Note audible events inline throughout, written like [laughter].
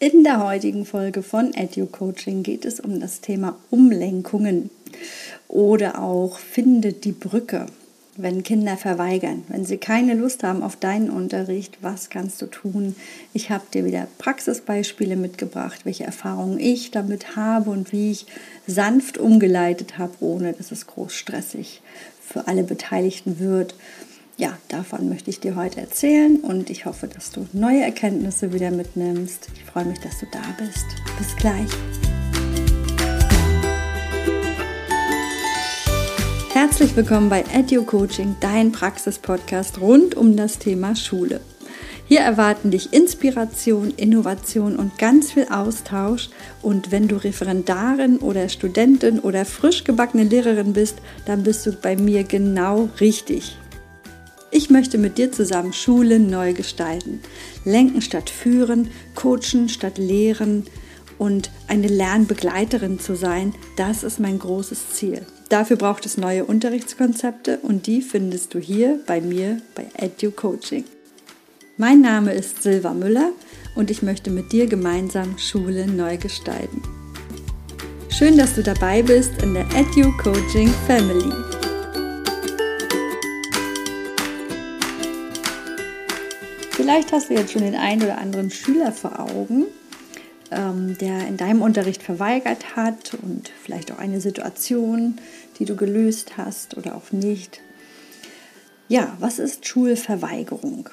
In der heutigen Folge von EduCoaching geht es um das Thema Umlenkungen oder auch findet die Brücke, wenn Kinder verweigern, wenn sie keine Lust haben auf deinen Unterricht, was kannst du tun? Ich habe dir wieder Praxisbeispiele mitgebracht, welche Erfahrungen ich damit habe und wie ich sanft umgeleitet habe, ohne dass es groß stressig für alle Beteiligten wird ja, davon möchte ich dir heute erzählen und ich hoffe, dass du neue Erkenntnisse wieder mitnimmst. Ich freue mich, dass du da bist. Bis gleich. Herzlich willkommen bei Edu Coaching, dein Praxis-Podcast rund um das Thema Schule. Hier erwarten dich Inspiration, Innovation und ganz viel Austausch. Und wenn du Referendarin oder Studentin oder frisch gebackene Lehrerin bist, dann bist du bei mir genau richtig. Ich möchte mit dir zusammen Schulen neu gestalten. Lenken statt führen, coachen statt lehren und eine Lernbegleiterin zu sein, das ist mein großes Ziel. Dafür braucht es neue Unterrichtskonzepte und die findest du hier bei mir bei Edu Coaching. Mein Name ist Silva Müller und ich möchte mit dir gemeinsam Schule neu gestalten. Schön, dass du dabei bist in der Edu Coaching Family. Vielleicht hast du jetzt schon den einen oder anderen Schüler vor Augen, ähm, der in deinem Unterricht verweigert hat und vielleicht auch eine Situation, die du gelöst hast oder auch nicht. Ja, was ist Schulverweigerung?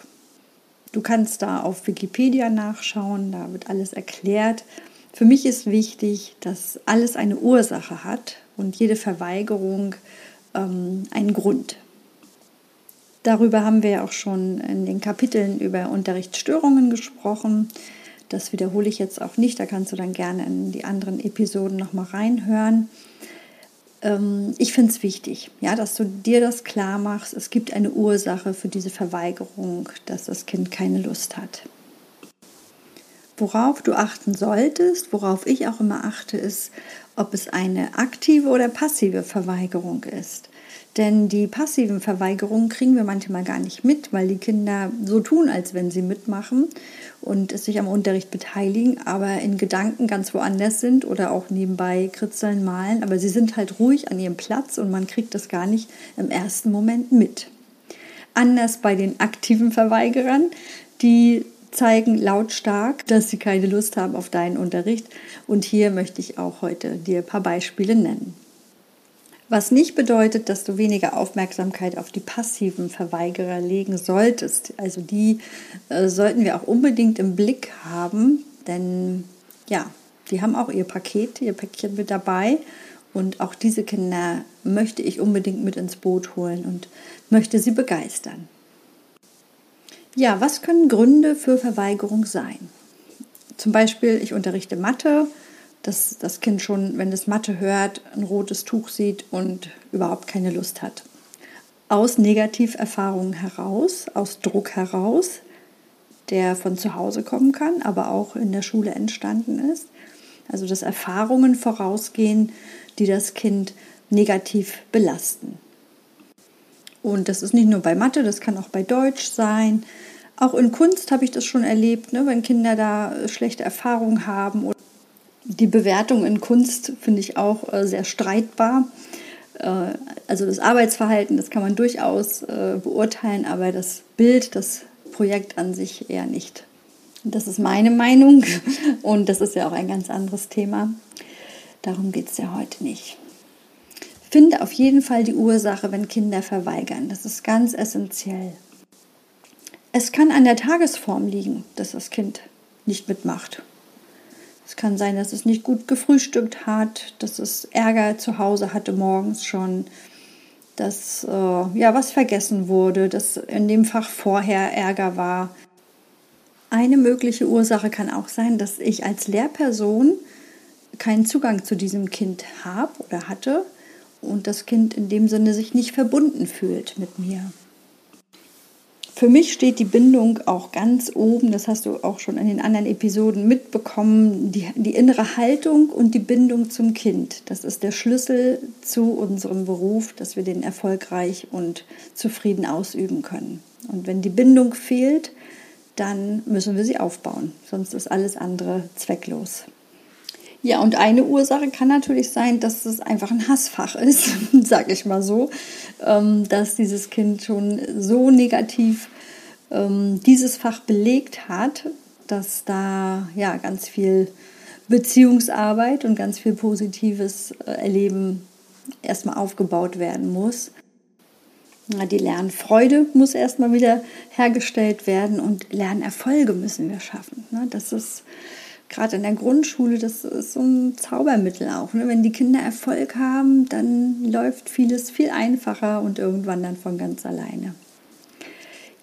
Du kannst da auf Wikipedia nachschauen, da wird alles erklärt. Für mich ist wichtig, dass alles eine Ursache hat und jede Verweigerung ähm, einen Grund. Darüber haben wir ja auch schon in den Kapiteln über Unterrichtsstörungen gesprochen. Das wiederhole ich jetzt auch nicht. Da kannst du dann gerne in die anderen Episoden nochmal reinhören. Ähm, ich finde es wichtig, ja, dass du dir das klar machst. Es gibt eine Ursache für diese Verweigerung, dass das Kind keine Lust hat. Worauf du achten solltest, worauf ich auch immer achte, ist, ob es eine aktive oder passive Verweigerung ist. Denn die passiven Verweigerungen kriegen wir manchmal gar nicht mit, weil die Kinder so tun, als wenn sie mitmachen und sich am Unterricht beteiligen, aber in Gedanken ganz woanders sind oder auch nebenbei kritzeln, malen. Aber sie sind halt ruhig an ihrem Platz und man kriegt das gar nicht im ersten Moment mit. Anders bei den aktiven Verweigerern, die zeigen lautstark, dass sie keine Lust haben auf deinen Unterricht. Und hier möchte ich auch heute dir ein paar Beispiele nennen. Was nicht bedeutet, dass du weniger Aufmerksamkeit auf die passiven Verweigerer legen solltest. Also die äh, sollten wir auch unbedingt im Blick haben, denn ja, die haben auch ihr Paket, ihr Päckchen mit dabei. Und auch diese Kinder möchte ich unbedingt mit ins Boot holen und möchte sie begeistern. Ja, was können Gründe für Verweigerung sein? Zum Beispiel, ich unterrichte Mathe dass das Kind schon, wenn es Mathe hört, ein rotes Tuch sieht und überhaupt keine Lust hat. Aus Negativerfahrungen heraus, aus Druck heraus, der von zu Hause kommen kann, aber auch in der Schule entstanden ist. Also dass Erfahrungen vorausgehen, die das Kind negativ belasten. Und das ist nicht nur bei Mathe, das kann auch bei Deutsch sein. Auch in Kunst habe ich das schon erlebt, ne, wenn Kinder da schlechte Erfahrungen haben die Bewertung in Kunst finde ich auch äh, sehr streitbar. Äh, also das Arbeitsverhalten, das kann man durchaus äh, beurteilen, aber das Bild, das Projekt an sich eher nicht. Das ist meine Meinung [laughs] und das ist ja auch ein ganz anderes Thema. Darum geht es ja heute nicht. Finde auf jeden Fall die Ursache, wenn Kinder verweigern. Das ist ganz essentiell. Es kann an der Tagesform liegen, dass das Kind nicht mitmacht es kann sein, dass es nicht gut gefrühstückt hat, dass es Ärger zu Hause hatte morgens schon, dass äh, ja was vergessen wurde, dass in dem Fach vorher Ärger war. Eine mögliche Ursache kann auch sein, dass ich als Lehrperson keinen Zugang zu diesem Kind habe oder hatte und das Kind in dem Sinne sich nicht verbunden fühlt mit mir. Für mich steht die Bindung auch ganz oben, das hast du auch schon in den anderen Episoden mitbekommen, die, die innere Haltung und die Bindung zum Kind. Das ist der Schlüssel zu unserem Beruf, dass wir den erfolgreich und zufrieden ausüben können. Und wenn die Bindung fehlt, dann müssen wir sie aufbauen. Sonst ist alles andere zwecklos. Ja, und eine Ursache kann natürlich sein, dass es einfach ein Hassfach [laughs] ist, sage ich mal so, ähm, dass dieses Kind schon so negativ ähm, dieses Fach belegt hat, dass da ja ganz viel Beziehungsarbeit und ganz viel positives äh, Erleben erstmal aufgebaut werden muss. Die Lernfreude muss erstmal wieder hergestellt werden und Lernerfolge müssen wir schaffen. Ne? Das ist gerade in der Grundschule, das ist so ein Zaubermittel auch. Ne? Wenn die Kinder Erfolg haben, dann läuft vieles viel einfacher und irgendwann dann von ganz alleine.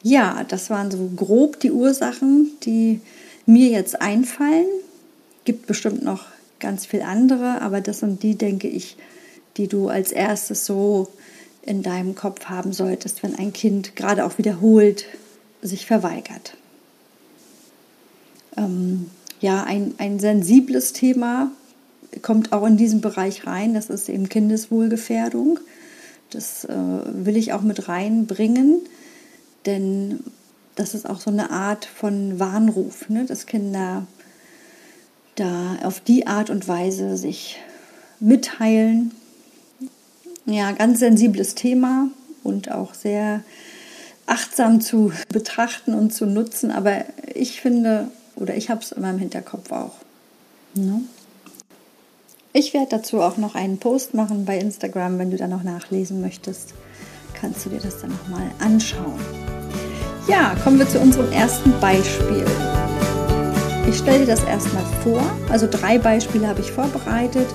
Ja, das waren so grob die Ursachen, die mir jetzt einfallen. Gibt bestimmt noch ganz viel andere, aber das sind die, denke ich, die du als erstes so in deinem Kopf haben solltest, wenn ein Kind gerade auch wiederholt sich verweigert. Ähm, ja, ein, ein sensibles Thema kommt auch in diesen Bereich rein, das ist eben Kindeswohlgefährdung. Das äh, will ich auch mit reinbringen, denn das ist auch so eine Art von Warnruf, ne? dass Kinder da auf die Art und Weise sich mitteilen, ja, ganz sensibles Thema und auch sehr achtsam zu betrachten und zu nutzen. Aber ich finde, oder ich habe es in meinem Hinterkopf auch. Ne? Ich werde dazu auch noch einen Post machen bei Instagram, wenn du da noch nachlesen möchtest. Kannst du dir das dann nochmal anschauen. Ja, kommen wir zu unserem ersten Beispiel. Ich stelle dir das erstmal vor. Also drei Beispiele habe ich vorbereitet.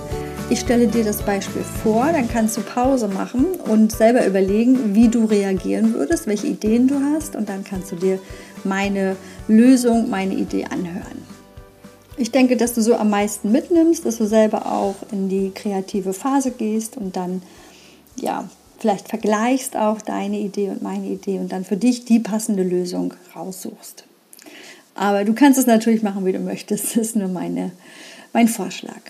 Ich stelle dir das Beispiel vor, dann kannst du Pause machen und selber überlegen, wie du reagieren würdest, welche Ideen du hast und dann kannst du dir meine Lösung, meine Idee anhören. Ich denke, dass du so am meisten mitnimmst, dass du selber auch in die kreative Phase gehst und dann ja, vielleicht vergleichst auch deine Idee und meine Idee und dann für dich die passende Lösung raussuchst. Aber du kannst es natürlich machen, wie du möchtest. Das ist nur meine, mein Vorschlag.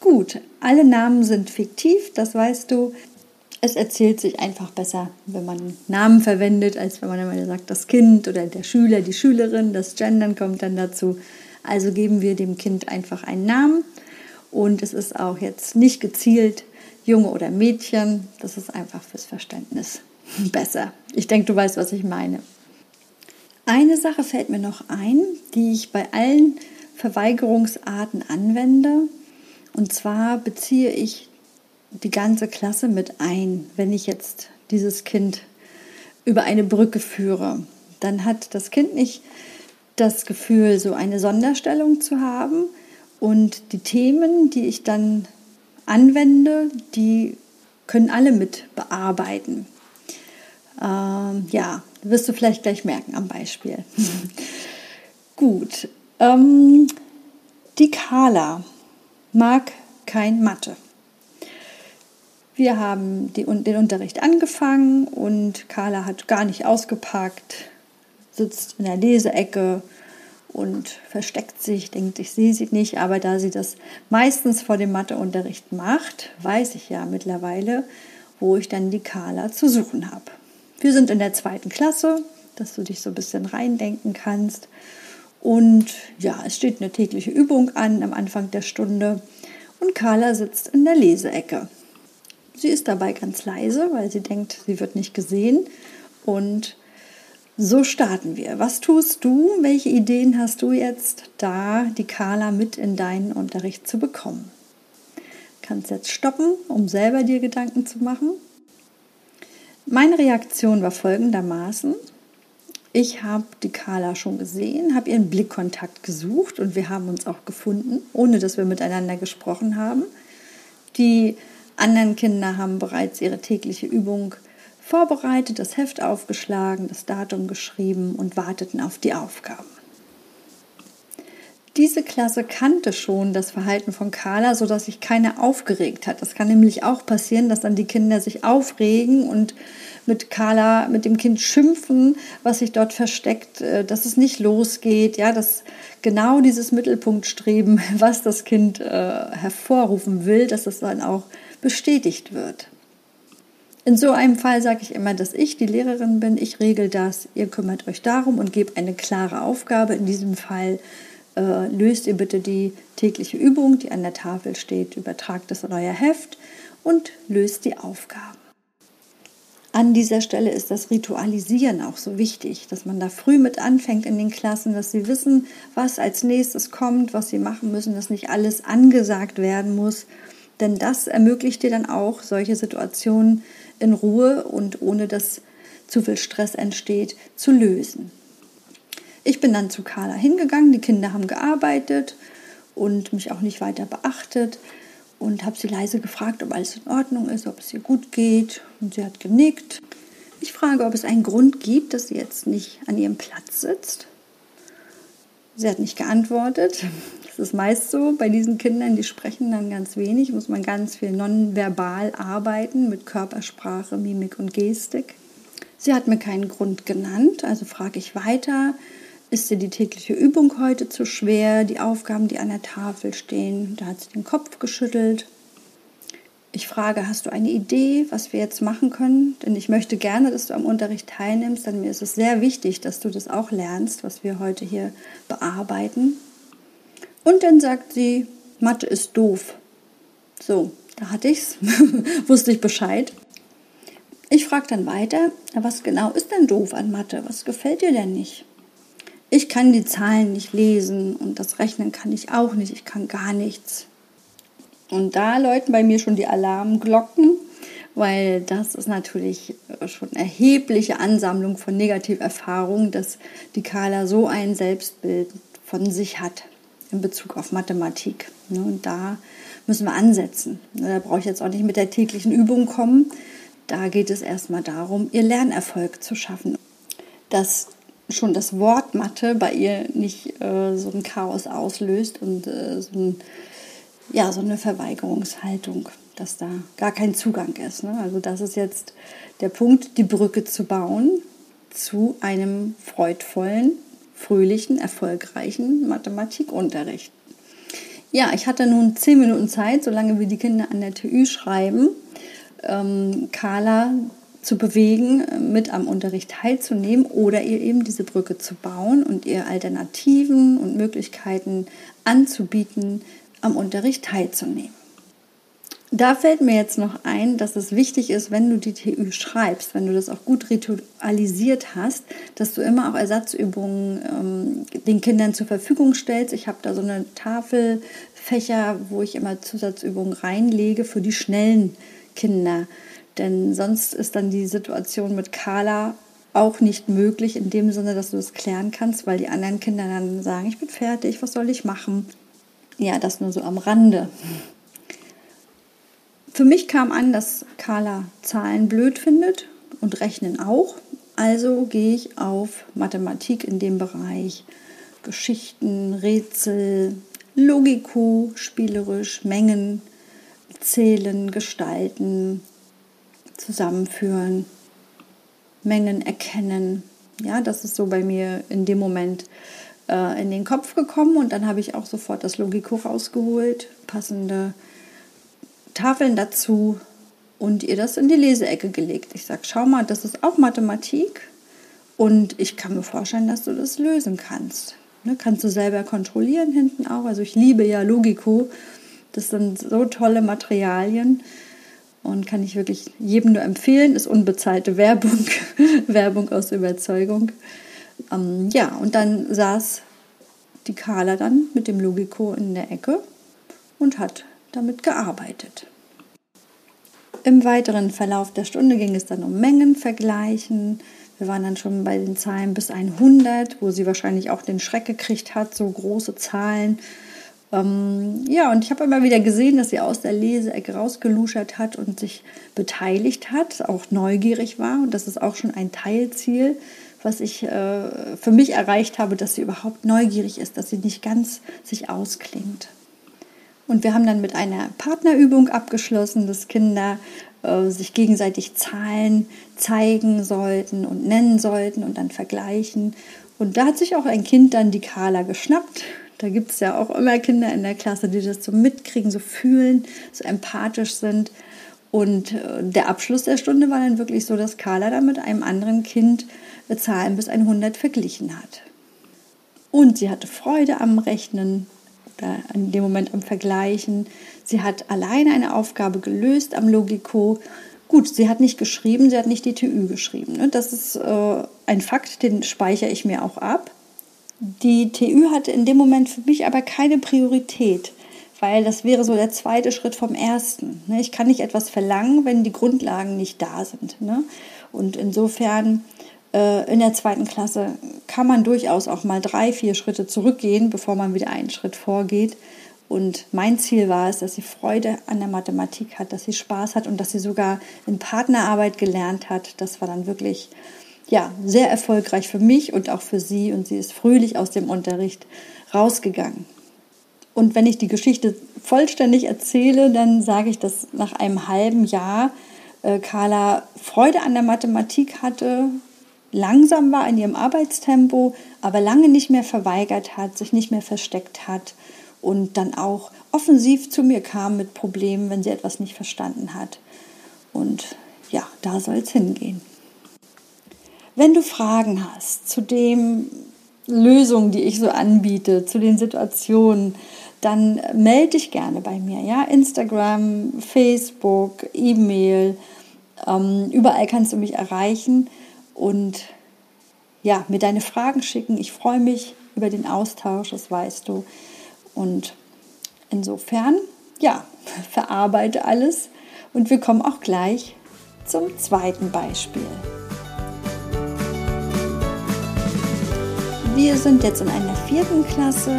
Gut, alle Namen sind fiktiv, das weißt du. Es erzählt sich einfach besser, wenn man Namen verwendet, als wenn man immer sagt, das Kind oder der Schüler, die Schülerin, das Gendern kommt dann dazu. Also geben wir dem Kind einfach einen Namen und es ist auch jetzt nicht gezielt Junge oder Mädchen. Das ist einfach fürs Verständnis [laughs] besser. Ich denke, du weißt, was ich meine. Eine Sache fällt mir noch ein, die ich bei allen Verweigerungsarten anwende. Und zwar beziehe ich die ganze Klasse mit ein, wenn ich jetzt dieses Kind über eine Brücke führe. Dann hat das Kind nicht das Gefühl, so eine Sonderstellung zu haben. Und die Themen, die ich dann anwende, die können alle mit bearbeiten. Ähm, ja, wirst du vielleicht gleich merken am Beispiel. [laughs] Gut. Ähm, die Kala mag kein Mathe. Wir haben die, den Unterricht angefangen und Carla hat gar nicht ausgepackt, sitzt in der Leseecke und versteckt sich, denkt, ich sehe sie nicht, aber da sie das meistens vor dem Matheunterricht macht, weiß ich ja mittlerweile, wo ich dann die Carla zu suchen habe. Wir sind in der zweiten Klasse, dass du dich so ein bisschen reindenken kannst. Und ja, es steht eine tägliche Übung an am Anfang der Stunde und Carla sitzt in der Leseecke. Sie ist dabei ganz leise, weil sie denkt, sie wird nicht gesehen. Und so starten wir. Was tust du? Welche Ideen hast du jetzt, da die Carla mit in deinen Unterricht zu bekommen? Kannst jetzt stoppen, um selber dir Gedanken zu machen. Meine Reaktion war folgendermaßen. Ich habe die Carla schon gesehen, habe ihren Blickkontakt gesucht und wir haben uns auch gefunden, ohne dass wir miteinander gesprochen haben. Die anderen Kinder haben bereits ihre tägliche Übung vorbereitet, das Heft aufgeschlagen, das Datum geschrieben und warteten auf die Aufgaben. Diese Klasse kannte schon das Verhalten von Carla, sodass sich keiner aufgeregt hat. Das kann nämlich auch passieren, dass dann die Kinder sich aufregen und mit Carla, mit dem Kind schimpfen, was sich dort versteckt, äh, dass es nicht losgeht, ja, dass genau dieses Mittelpunktstreben, [laughs] was das Kind äh, hervorrufen will, dass es dann auch bestätigt wird. In so einem Fall sage ich immer, dass ich die Lehrerin bin, ich regel das, ihr kümmert euch darum und gebt eine klare Aufgabe. In diesem Fall äh, löst ihr bitte die tägliche Übung, die an der Tafel steht, übertragt es in euer Heft und löst die Aufgaben. An dieser Stelle ist das Ritualisieren auch so wichtig, dass man da früh mit anfängt in den Klassen, dass sie wissen, was als nächstes kommt, was sie machen müssen, dass nicht alles angesagt werden muss. Denn das ermöglicht dir dann auch, solche Situationen in Ruhe und ohne dass zu viel Stress entsteht, zu lösen. Ich bin dann zu Carla hingegangen, die Kinder haben gearbeitet und mich auch nicht weiter beachtet und habe sie leise gefragt, ob alles in Ordnung ist, ob es ihr gut geht. Und sie hat genickt. Ich frage, ob es einen Grund gibt, dass sie jetzt nicht an ihrem Platz sitzt. Sie hat nicht geantwortet. Das ist meist so bei diesen Kindern, die sprechen dann ganz wenig, muss man ganz viel nonverbal arbeiten mit Körpersprache, Mimik und Gestik. Sie hat mir keinen Grund genannt, also frage ich weiter. Ist dir die tägliche Übung heute zu schwer? Die Aufgaben, die an der Tafel stehen? Da hat sie den Kopf geschüttelt. Ich frage, hast du eine Idee, was wir jetzt machen können? Denn ich möchte gerne, dass du am Unterricht teilnimmst, denn mir ist es sehr wichtig, dass du das auch lernst, was wir heute hier bearbeiten. Und dann sagt sie, Mathe ist doof. So, da hatte ich's, [laughs] wusste ich Bescheid. Ich frage dann weiter, was genau ist denn doof an Mathe? Was gefällt dir denn nicht? Ich kann die Zahlen nicht lesen und das Rechnen kann ich auch nicht. Ich kann gar nichts. Und da läuten bei mir schon die Alarmglocken, weil das ist natürlich schon eine erhebliche Ansammlung von Negativerfahrungen, dass die Carla so ein Selbstbild von sich hat in Bezug auf Mathematik. Ne, und da müssen wir ansetzen. Ne, da brauche ich jetzt auch nicht mit der täglichen Übung kommen. Da geht es erstmal darum, ihr Lernerfolg zu schaffen. Das schon das Wort Mathe bei ihr nicht äh, so ein Chaos auslöst und äh, so, ein, ja, so eine Verweigerungshaltung, dass da gar kein Zugang ist. Ne? Also das ist jetzt der Punkt, die Brücke zu bauen zu einem freudvollen, fröhlichen, erfolgreichen Mathematikunterricht. Ja, ich hatte nun zehn Minuten Zeit, solange wie die Kinder an der TÜ schreiben, ähm, Carla zu bewegen, mit am Unterricht teilzunehmen oder ihr eben diese Brücke zu bauen und ihr Alternativen und Möglichkeiten anzubieten, am Unterricht teilzunehmen. Da fällt mir jetzt noch ein, dass es wichtig ist, wenn du die TÜ schreibst, wenn du das auch gut ritualisiert hast, dass du immer auch Ersatzübungen ähm, den Kindern zur Verfügung stellst. Ich habe da so eine Tafelfächer, wo ich immer Zusatzübungen reinlege für die schnellen Kinder. Denn sonst ist dann die Situation mit Carla auch nicht möglich, in dem Sinne, dass du es klären kannst, weil die anderen Kinder dann sagen, ich bin fertig, was soll ich machen? Ja, das nur so am Rande. Für mich kam an, dass Carla Zahlen blöd findet und Rechnen auch. Also gehe ich auf Mathematik in dem Bereich Geschichten, Rätsel, Logiko, spielerisch, Mengen, Zählen, Gestalten, zusammenführen, Mengen erkennen. Ja, das ist so bei mir in dem Moment äh, in den Kopf gekommen und dann habe ich auch sofort das Logiko rausgeholt, passende Tafeln dazu und ihr das in die Leseecke gelegt. Ich sage, schau mal, das ist auch Mathematik und ich kann mir vorstellen, dass du das lösen kannst. Ne, kannst du selber kontrollieren hinten auch. Also ich liebe ja Logiko. Das sind so tolle Materialien und kann ich wirklich jedem nur empfehlen. Ist unbezahlte Werbung, [laughs] Werbung aus Überzeugung. Ähm, ja, und dann saß die Carla dann mit dem Logico in der Ecke und hat damit gearbeitet. Im weiteren Verlauf der Stunde ging es dann um Mengenvergleichen. Wir waren dann schon bei den Zahlen bis 100, wo sie wahrscheinlich auch den Schreck gekriegt hat, so große Zahlen ähm, ja, und ich habe immer wieder gesehen, dass sie aus der Leseecke rausgeluschert hat und sich beteiligt hat, auch neugierig war. Und das ist auch schon ein Teilziel, was ich äh, für mich erreicht habe, dass sie überhaupt neugierig ist, dass sie nicht ganz sich ausklingt. Und wir haben dann mit einer Partnerübung abgeschlossen, dass Kinder äh, sich gegenseitig Zahlen zeigen sollten und nennen sollten und dann vergleichen. Und da hat sich auch ein Kind dann die Carla geschnappt da gibt es ja auch immer Kinder in der Klasse, die das so mitkriegen, so fühlen, so empathisch sind. Und äh, der Abschluss der Stunde war dann wirklich so, dass Carla dann mit einem anderen Kind Zahlen bis 100 verglichen hat. Und sie hatte Freude am Rechnen in dem Moment am Vergleichen. Sie hat alleine eine Aufgabe gelöst am Logico. Gut, sie hat nicht geschrieben, sie hat nicht die TÜ geschrieben. Ne? Das ist äh, ein Fakt, den speichere ich mir auch ab. Die TÜ hatte in dem Moment für mich aber keine Priorität, weil das wäre so der zweite Schritt vom ersten. Ne? Ich kann nicht etwas verlangen, wenn die Grundlagen nicht da sind. Ne? Und insofern äh, in der zweiten Klasse kann man durchaus auch mal drei, vier Schritte zurückgehen, bevor man wieder einen Schritt vorgeht. Und mein Ziel war es, dass sie Freude an der Mathematik hat, dass sie Spaß hat und dass sie sogar in Partnerarbeit gelernt hat. Das war dann wirklich ja, sehr erfolgreich für mich und auch für sie. Und sie ist fröhlich aus dem Unterricht rausgegangen. Und wenn ich die Geschichte vollständig erzähle, dann sage ich, dass nach einem halben Jahr äh, Carla Freude an der Mathematik hatte, langsam war in ihrem Arbeitstempo, aber lange nicht mehr verweigert hat, sich nicht mehr versteckt hat und dann auch offensiv zu mir kam mit Problemen, wenn sie etwas nicht verstanden hat. Und ja, da soll es hingehen. Wenn du Fragen hast zu den Lösungen, die ich so anbiete, zu den Situationen, dann melde dich gerne bei mir. Ja, Instagram, Facebook, E-Mail, ähm, überall kannst du mich erreichen und ja, mir deine Fragen schicken. Ich freue mich über den Austausch, das weißt du. Und insofern, ja, [laughs] verarbeite alles und wir kommen auch gleich zum zweiten Beispiel. Wir sind jetzt in einer vierten Klasse.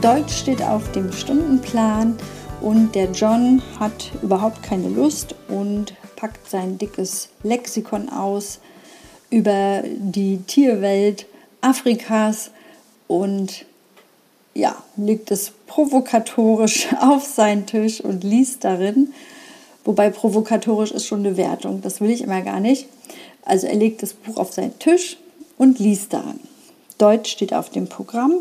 Deutsch steht auf dem Stundenplan und der John hat überhaupt keine Lust und packt sein dickes Lexikon aus über die Tierwelt Afrikas und ja, legt es provokatorisch [laughs] auf seinen Tisch und liest darin. Wobei provokatorisch ist schon eine Wertung, das will ich immer gar nicht. Also er legt das Buch auf seinen Tisch und liest darin. Deutsch steht auf dem Programm.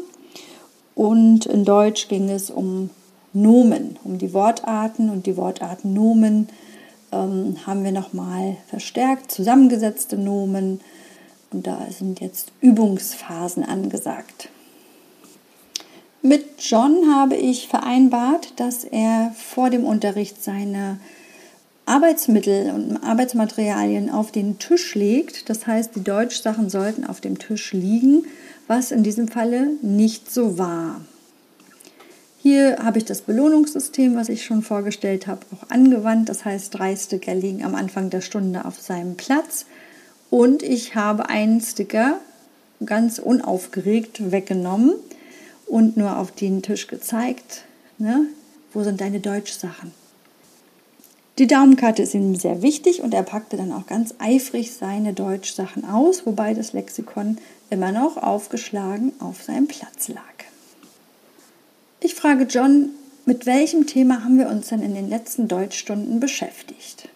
Und in Deutsch ging es um Nomen, um die Wortarten. Und die Wortarten Nomen ähm, haben wir nochmal verstärkt, zusammengesetzte Nomen. Und da sind jetzt Übungsphasen angesagt. Mit John habe ich vereinbart, dass er vor dem Unterricht seine Arbeitsmittel und Arbeitsmaterialien auf den Tisch legt. Das heißt, die Deutschsachen sollten auf dem Tisch liegen, was in diesem Falle nicht so war. Hier habe ich das Belohnungssystem, was ich schon vorgestellt habe, auch angewandt. Das heißt, drei Sticker liegen am Anfang der Stunde auf seinem Platz. Und ich habe einen Sticker ganz unaufgeregt weggenommen und nur auf den Tisch gezeigt. Ne? Wo sind deine Deutschsachen? Die Daumenkarte ist ihm sehr wichtig und er packte dann auch ganz eifrig seine Deutschsachen aus, wobei das Lexikon immer noch aufgeschlagen auf seinem Platz lag. Ich frage John, mit welchem Thema haben wir uns denn in den letzten Deutschstunden beschäftigt?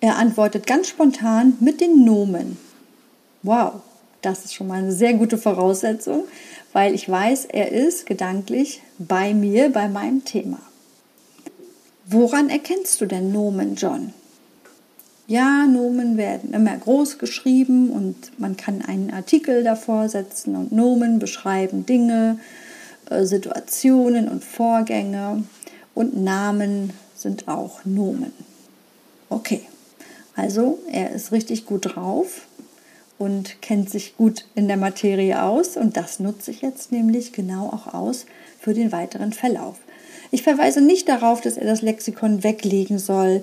Er antwortet ganz spontan mit den Nomen. Wow, das ist schon mal eine sehr gute Voraussetzung, weil ich weiß, er ist gedanklich bei mir, bei meinem Thema. Woran erkennst du denn Nomen, John? Ja, Nomen werden immer groß geschrieben und man kann einen Artikel davor setzen und Nomen beschreiben Dinge, äh, Situationen und Vorgänge und Namen sind auch Nomen. Okay, also er ist richtig gut drauf und kennt sich gut in der Materie aus und das nutze ich jetzt nämlich genau auch aus für den weiteren Verlauf. Ich verweise nicht darauf, dass er das Lexikon weglegen soll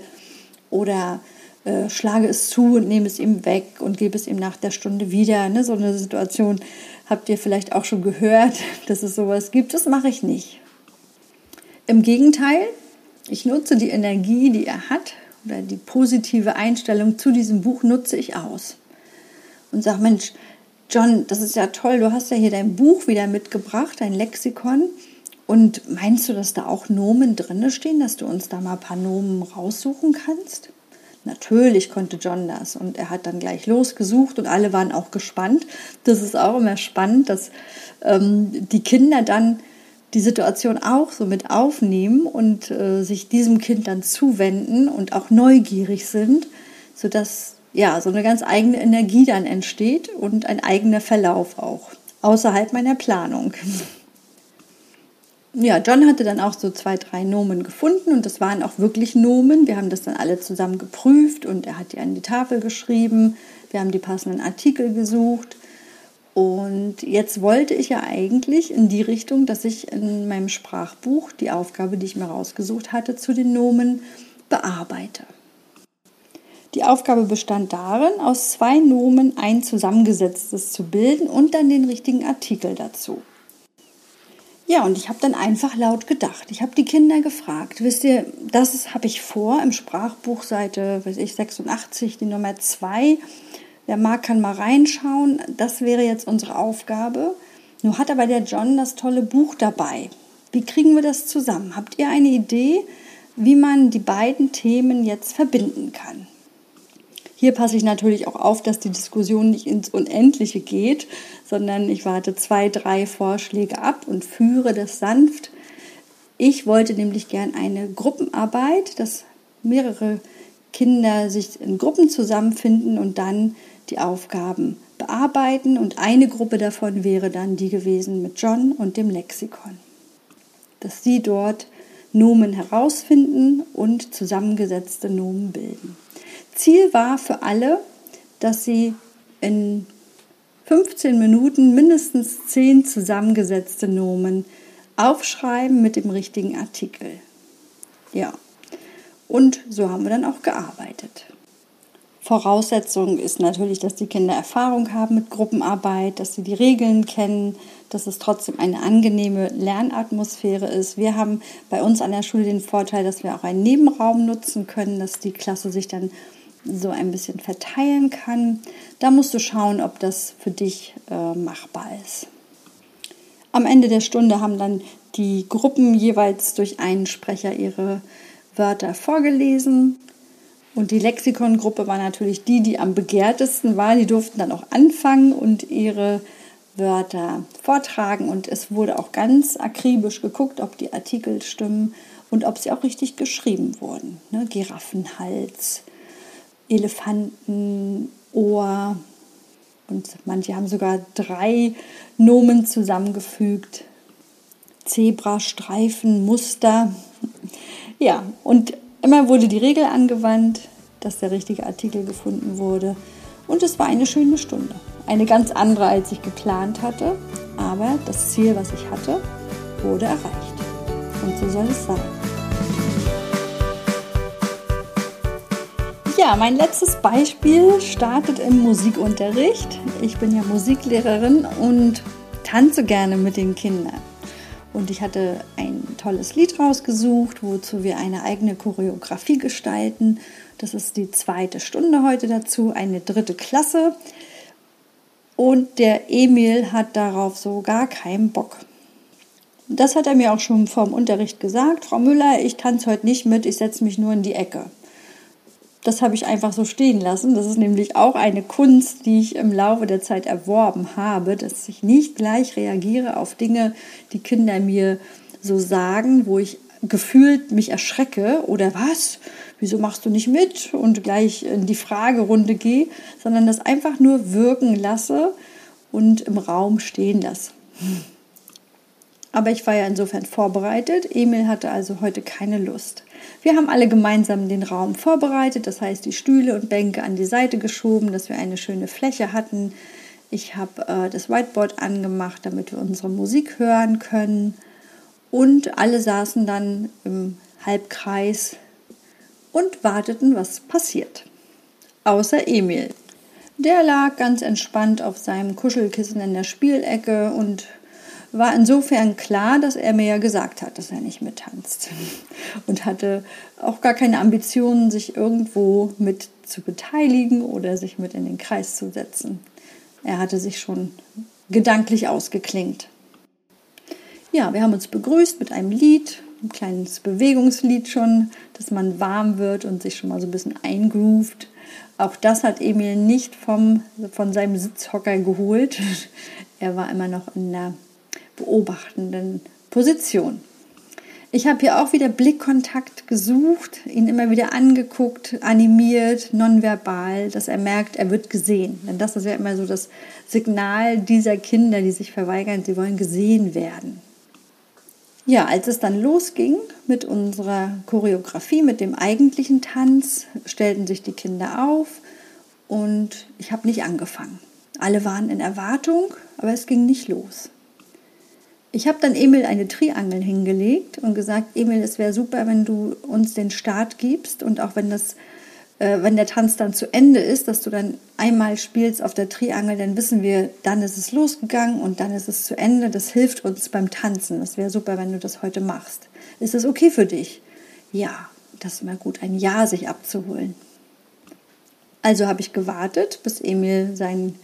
oder äh, schlage es zu und nehme es ihm weg und gebe es ihm nach der Stunde wieder. Ne? So eine Situation habt ihr vielleicht auch schon gehört, [laughs] dass es sowas gibt. Das mache ich nicht. Im Gegenteil, ich nutze die Energie, die er hat, oder die positive Einstellung zu diesem Buch nutze ich aus. Und sage, Mensch, John, das ist ja toll, du hast ja hier dein Buch wieder mitgebracht, dein Lexikon. Und meinst du, dass da auch Nomen drinne stehen, dass du uns da mal ein paar Nomen raussuchen kannst? Natürlich konnte John das und er hat dann gleich losgesucht und alle waren auch gespannt. Das ist auch immer spannend, dass ähm, die Kinder dann die Situation auch so mit aufnehmen und äh, sich diesem Kind dann zuwenden und auch neugierig sind, sodass ja so eine ganz eigene Energie dann entsteht und ein eigener Verlauf auch außerhalb meiner Planung. Ja, John hatte dann auch so zwei, drei Nomen gefunden und das waren auch wirklich Nomen. Wir haben das dann alle zusammen geprüft und er hat die an die Tafel geschrieben. Wir haben die passenden Artikel gesucht. Und jetzt wollte ich ja eigentlich in die Richtung, dass ich in meinem Sprachbuch die Aufgabe, die ich mir rausgesucht hatte, zu den Nomen bearbeite. Die Aufgabe bestand darin, aus zwei Nomen ein zusammengesetztes zu bilden und dann den richtigen Artikel dazu. Ja, und ich habe dann einfach laut gedacht. Ich habe die Kinder gefragt, wisst ihr, das habe ich vor im Sprachbuch Seite, weiß ich, 86, die Nummer 2. Wer mag, kann mal reinschauen. Das wäre jetzt unsere Aufgabe. Nur hat aber der John das tolle Buch dabei. Wie kriegen wir das zusammen? Habt ihr eine Idee, wie man die beiden Themen jetzt verbinden kann? Hier passe ich natürlich auch auf, dass die Diskussion nicht ins Unendliche geht, sondern ich warte zwei, drei Vorschläge ab und führe das sanft. Ich wollte nämlich gern eine Gruppenarbeit, dass mehrere Kinder sich in Gruppen zusammenfinden und dann die Aufgaben bearbeiten. Und eine Gruppe davon wäre dann die gewesen mit John und dem Lexikon. Dass sie dort Nomen herausfinden und zusammengesetzte Nomen bilden. Ziel war für alle, dass sie in 15 Minuten mindestens 10 zusammengesetzte Nomen aufschreiben mit dem richtigen Artikel. Ja, und so haben wir dann auch gearbeitet. Voraussetzung ist natürlich, dass die Kinder Erfahrung haben mit Gruppenarbeit, dass sie die Regeln kennen, dass es trotzdem eine angenehme Lernatmosphäre ist. Wir haben bei uns an der Schule den Vorteil, dass wir auch einen Nebenraum nutzen können, dass die Klasse sich dann so ein bisschen verteilen kann. Da musst du schauen, ob das für dich äh, machbar ist. Am Ende der Stunde haben dann die Gruppen jeweils durch einen Sprecher ihre Wörter vorgelesen. Und die Lexikon-Gruppe war natürlich die, die am begehrtesten war. Die durften dann auch anfangen und ihre Wörter vortragen. Und es wurde auch ganz akribisch geguckt, ob die Artikel stimmen und ob sie auch richtig geschrieben wurden. Ne? Giraffenhals, Elefantenohr und manche haben sogar drei Nomen zusammengefügt. Zebrastreifen, Muster. Ja, und immer wurde die Regel angewandt, dass der richtige Artikel gefunden wurde. Und es war eine schöne Stunde. Eine ganz andere, als ich geplant hatte. Aber das Ziel, was ich hatte, wurde erreicht. Und so soll es sein. Ja, mein letztes Beispiel startet im Musikunterricht. Ich bin ja Musiklehrerin und tanze gerne mit den Kindern. Und ich hatte ein tolles Lied rausgesucht, wozu wir eine eigene Choreografie gestalten. Das ist die zweite Stunde heute dazu, eine dritte Klasse. Und der Emil hat darauf so gar keinen Bock. Das hat er mir auch schon vorm Unterricht gesagt. Frau Müller, ich tanze heute nicht mit, ich setze mich nur in die Ecke. Das habe ich einfach so stehen lassen. Das ist nämlich auch eine Kunst, die ich im Laufe der Zeit erworben habe, dass ich nicht gleich reagiere auf Dinge, die Kinder mir so sagen, wo ich gefühlt mich erschrecke oder was? Wieso machst du nicht mit und gleich in die Fragerunde gehe, sondern das einfach nur wirken lasse und im Raum stehen lasse. Aber ich war ja insofern vorbereitet. Emil hatte also heute keine Lust. Wir haben alle gemeinsam den Raum vorbereitet, das heißt die Stühle und Bänke an die Seite geschoben, dass wir eine schöne Fläche hatten. Ich habe äh, das Whiteboard angemacht, damit wir unsere Musik hören können. Und alle saßen dann im Halbkreis und warteten, was passiert. Außer Emil. Der lag ganz entspannt auf seinem Kuschelkissen in der Spielecke und war insofern klar, dass er mir ja gesagt hat, dass er nicht mittanzt und hatte auch gar keine Ambitionen, sich irgendwo mit zu beteiligen oder sich mit in den Kreis zu setzen. Er hatte sich schon gedanklich ausgeklingt. Ja, wir haben uns begrüßt mit einem Lied, ein kleines Bewegungslied schon, dass man warm wird und sich schon mal so ein bisschen eingroovt. Auch das hat Emil nicht vom, von seinem Sitzhocker geholt. [laughs] Er war immer noch in der beobachtenden Position. Ich habe hier auch wieder Blickkontakt gesucht, ihn immer wieder angeguckt, animiert, nonverbal, dass er merkt, er wird gesehen. Denn das ist ja immer so das Signal dieser Kinder, die sich verweigern, sie wollen gesehen werden. Ja, als es dann losging mit unserer Choreografie, mit dem eigentlichen Tanz, stellten sich die Kinder auf und ich habe nicht angefangen. Alle waren in Erwartung, aber es ging nicht los. Ich habe dann Emil eine Triangel hingelegt und gesagt, Emil, es wäre super, wenn du uns den Start gibst und auch wenn das äh, wenn der Tanz dann zu Ende ist, dass du dann einmal spielst auf der Triangel, dann wissen wir, dann ist es losgegangen und dann ist es zu Ende. Das hilft uns beim Tanzen. Das wäre super, wenn du das heute machst. Ist das okay für dich? Ja, das ist immer gut, ein Ja sich abzuholen. Also habe ich gewartet, bis Emil sein,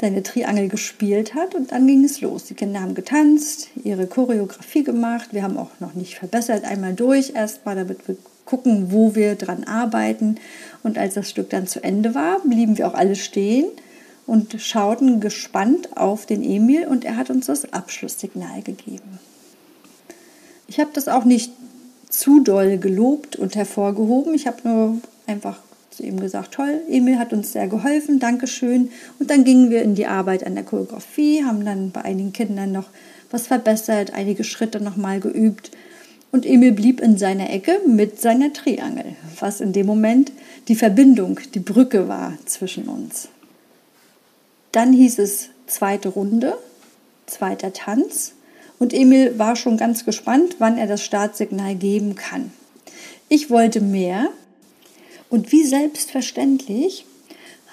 seine Triangel gespielt hat und dann ging es los. Die Kinder haben getanzt, ihre Choreografie gemacht. Wir haben auch noch nicht verbessert, einmal durch erstmal, damit wir gucken, wo wir dran arbeiten. Und als das Stück dann zu Ende war, blieben wir auch alle stehen und schauten gespannt auf den Emil und er hat uns das Abschlusssignal gegeben. Ich habe das auch nicht zu doll gelobt und hervorgehoben. Ich habe nur einfach zu ihm gesagt, toll, Emil hat uns sehr geholfen, Dankeschön. Und dann gingen wir in die Arbeit an der Choreografie, haben dann bei einigen Kindern noch was verbessert, einige Schritte nochmal geübt und Emil blieb in seiner Ecke mit seiner Triangel, was in dem Moment die Verbindung, die Brücke war zwischen uns. Dann hieß es zweite Runde, zweiter Tanz und Emil war schon ganz gespannt, wann er das Startsignal geben kann. Ich wollte mehr und wie selbstverständlich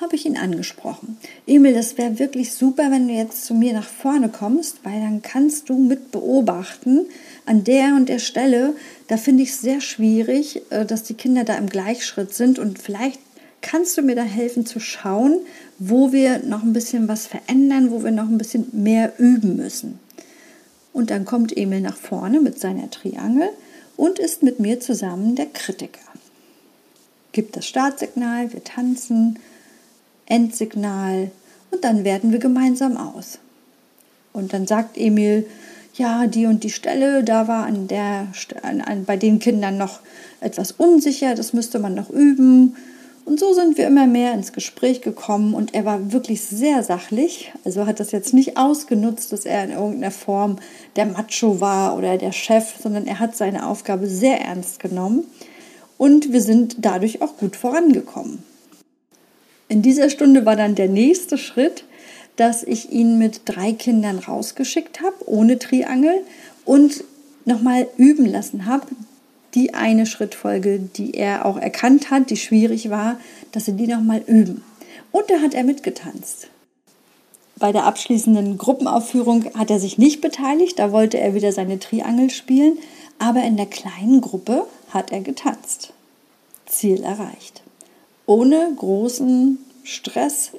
habe ich ihn angesprochen. Emil, das wäre wirklich super, wenn du jetzt zu mir nach vorne kommst, weil dann kannst du mit beobachten, an der und der Stelle, da finde ich es sehr schwierig, äh, dass die Kinder da im Gleichschritt sind und vielleicht kannst du mir da helfen zu schauen, wo wir noch ein bisschen was verändern, wo wir noch ein bisschen mehr üben müssen. Und dann kommt Emil nach vorne mit seiner Triangel und ist mit mir zusammen der Kritiker. Gibt das Startsignal, wir tanzen, Endsignal und dann werten wir gemeinsam aus. Und dann sagt Emil, ja, die und die Stelle, da war an der, an, an, bei den Kindern noch etwas unsicher, das müsste man noch üben. Und so sind wir immer mehr ins Gespräch gekommen und er war wirklich sehr sachlich. Also hat das jetzt nicht ausgenutzt, dass er in irgendeiner Form der Macho war oder der Chef, sondern er hat seine Aufgabe sehr ernst genommen und wir sind dadurch auch gut vorangekommen. In dieser Stunde war dann der nächste Schritt, dass ich ihn mit drei Kindern rausgeschickt habe, ohne Triangel und nochmal üben lassen habe, die eine Schrittfolge, die er auch erkannt hat, die schwierig war, dass sie die nochmal üben. Und da hat er mitgetanzt. Bei der abschließenden Gruppenaufführung hat er sich nicht beteiligt, da wollte er wieder seine Triangel spielen, aber in der kleinen Gruppe hat er getanzt. Ziel erreicht. Ohne großen Stress,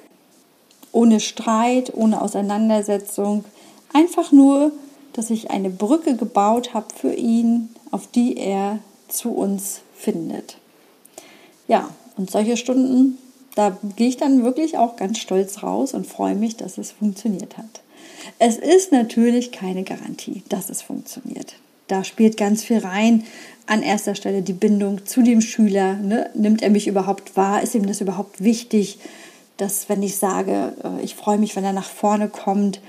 ohne Streit, ohne Auseinandersetzung. Einfach nur, dass ich eine Brücke gebaut habe für ihn, auf die er zu uns findet. Ja, und solche Stunden, da gehe ich dann wirklich auch ganz stolz raus und freue mich, dass es funktioniert hat. Es ist natürlich keine Garantie, dass es funktioniert. Da spielt ganz viel rein. An erster Stelle die Bindung zu dem Schüler. Ne? Nimmt er mich überhaupt wahr? Ist ihm das überhaupt wichtig? dass wenn ich sage, äh, ich freue mich, wenn er nach vorne kommt,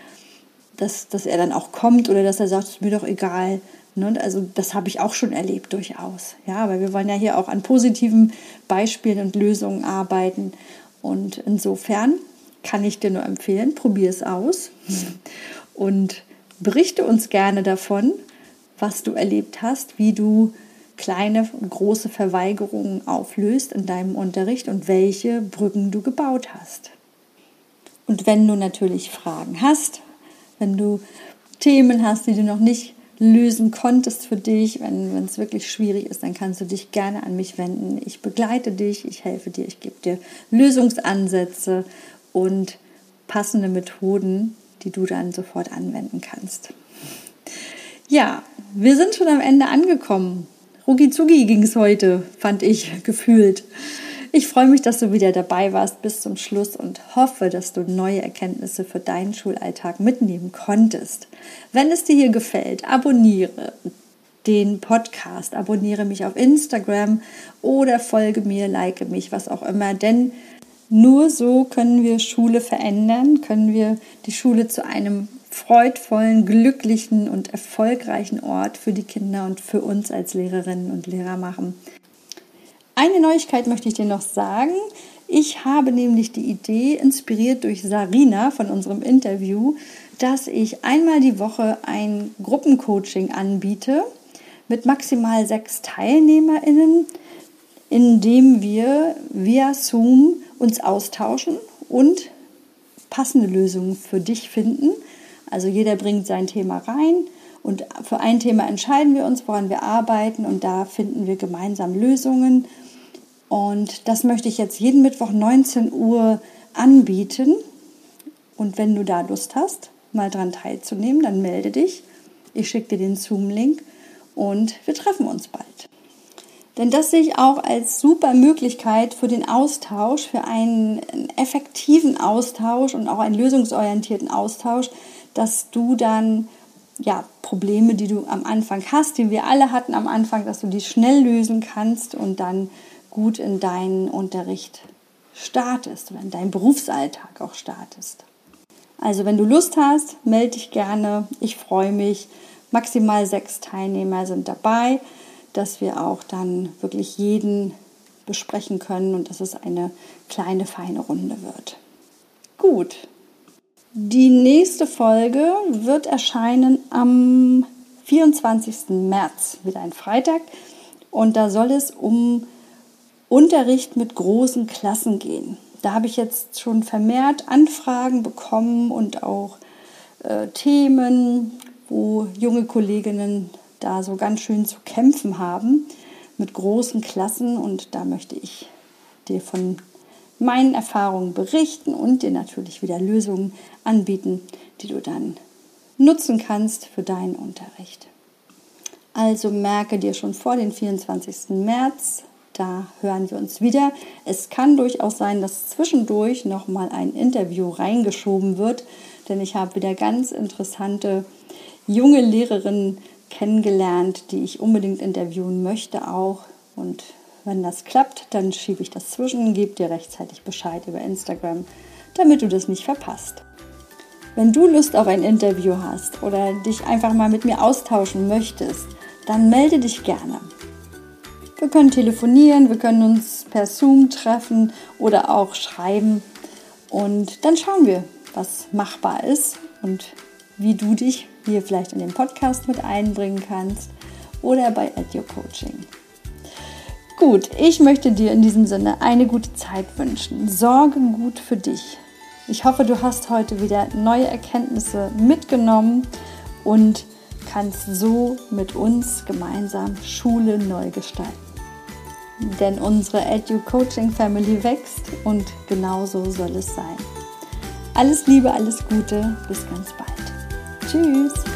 dass, dass er dann auch kommt oder dass er sagt, es ist mir doch egal. Ne? Also das habe ich auch schon erlebt durchaus. Ja, weil wir wollen ja hier auch an positiven Beispielen und Lösungen arbeiten. Und insofern kann ich dir nur empfehlen, probier es aus und berichte uns gerne davon, was du erlebt hast, wie du kleine und große Verweigerungen auflöst in deinem Unterricht und welche Brücken du gebaut hast. Und wenn du natürlich Fragen hast, wenn du Themen hast, die du noch nicht lösen konntest für dich, wenn es wirklich schwierig ist, dann kannst du dich gerne an mich wenden. Ich begleite dich, ich helfe dir, ich gebe dir Lösungsansätze und passende Methoden, die du dann sofort anwenden kannst. Ja, wir sind schon am Ende angekommen. Rugizugi ging es heute, fand ich gefühlt. Ich freue mich, dass du wieder dabei warst bis zum Schluss und hoffe, dass du neue Erkenntnisse für deinen Schulalltag mitnehmen konntest. Wenn es dir hier gefällt, abonniere den Podcast, abonniere mich auf Instagram oder folge mir, like mich, was auch immer, denn nur so können wir Schule verändern, können wir die Schule zu einem freudvollen, glücklichen und erfolgreichen Ort für die Kinder und für uns als Lehrerinnen und Lehrer machen. Eine Neuigkeit möchte ich dir noch sagen. Ich habe nämlich die Idee, inspiriert durch Sarina von unserem Interview, dass ich einmal die Woche ein Gruppencoaching anbiete mit maximal sechs TeilnehmerInnen, in dem wir via Zoom uns austauschen und passende Lösungen für dich finden. Also jeder bringt sein Thema rein und für ein Thema entscheiden wir uns, woran wir arbeiten und da finden wir gemeinsam Lösungen. Und das möchte ich jetzt jeden Mittwoch 19 Uhr anbieten. Und wenn du da Lust hast, mal dran teilzunehmen, dann melde dich. Ich schicke dir den Zoom-Link und wir treffen uns bald. Denn das sehe ich auch als super Möglichkeit für den Austausch, für einen effektiven Austausch und auch einen lösungsorientierten Austausch, dass du dann ja, Probleme, die du am Anfang hast, die wir alle hatten am Anfang, dass du die schnell lösen kannst und dann gut in deinen Unterricht startest oder in deinen Berufsalltag auch startest. Also wenn du Lust hast, melde dich gerne. Ich freue mich. Maximal sechs Teilnehmer sind dabei dass wir auch dann wirklich jeden besprechen können und dass es eine kleine, feine Runde wird. Gut. Die nächste Folge wird erscheinen am 24. März, wieder ein Freitag. Und da soll es um Unterricht mit großen Klassen gehen. Da habe ich jetzt schon vermehrt Anfragen bekommen und auch äh, Themen, wo junge Kolleginnen da so ganz schön zu kämpfen haben mit großen Klassen und da möchte ich dir von meinen Erfahrungen berichten und dir natürlich wieder Lösungen anbieten, die du dann nutzen kannst für deinen Unterricht. Also merke dir schon vor den 24. März, da hören wir uns wieder. Es kann durchaus sein, dass zwischendurch noch mal ein Interview reingeschoben wird, denn ich habe wieder ganz interessante junge Lehrerinnen kennengelernt, die ich unbedingt interviewen möchte auch. Und wenn das klappt, dann schiebe ich das zwischen, gebe dir rechtzeitig Bescheid über Instagram, damit du das nicht verpasst. Wenn du Lust auf ein Interview hast oder dich einfach mal mit mir austauschen möchtest, dann melde dich gerne. Wir können telefonieren, wir können uns per Zoom treffen oder auch schreiben und dann schauen wir, was machbar ist und wie du dich hier vielleicht in den Podcast mit einbringen kannst oder bei Edu Coaching. Gut, ich möchte dir in diesem Sinne eine gute Zeit wünschen. Sorge gut für dich. Ich hoffe, du hast heute wieder neue Erkenntnisse mitgenommen und kannst so mit uns gemeinsam Schule neu gestalten. Denn unsere Edu Coaching Family wächst und genauso soll es sein. Alles Liebe, alles Gute, bis ganz bald. Tschüss.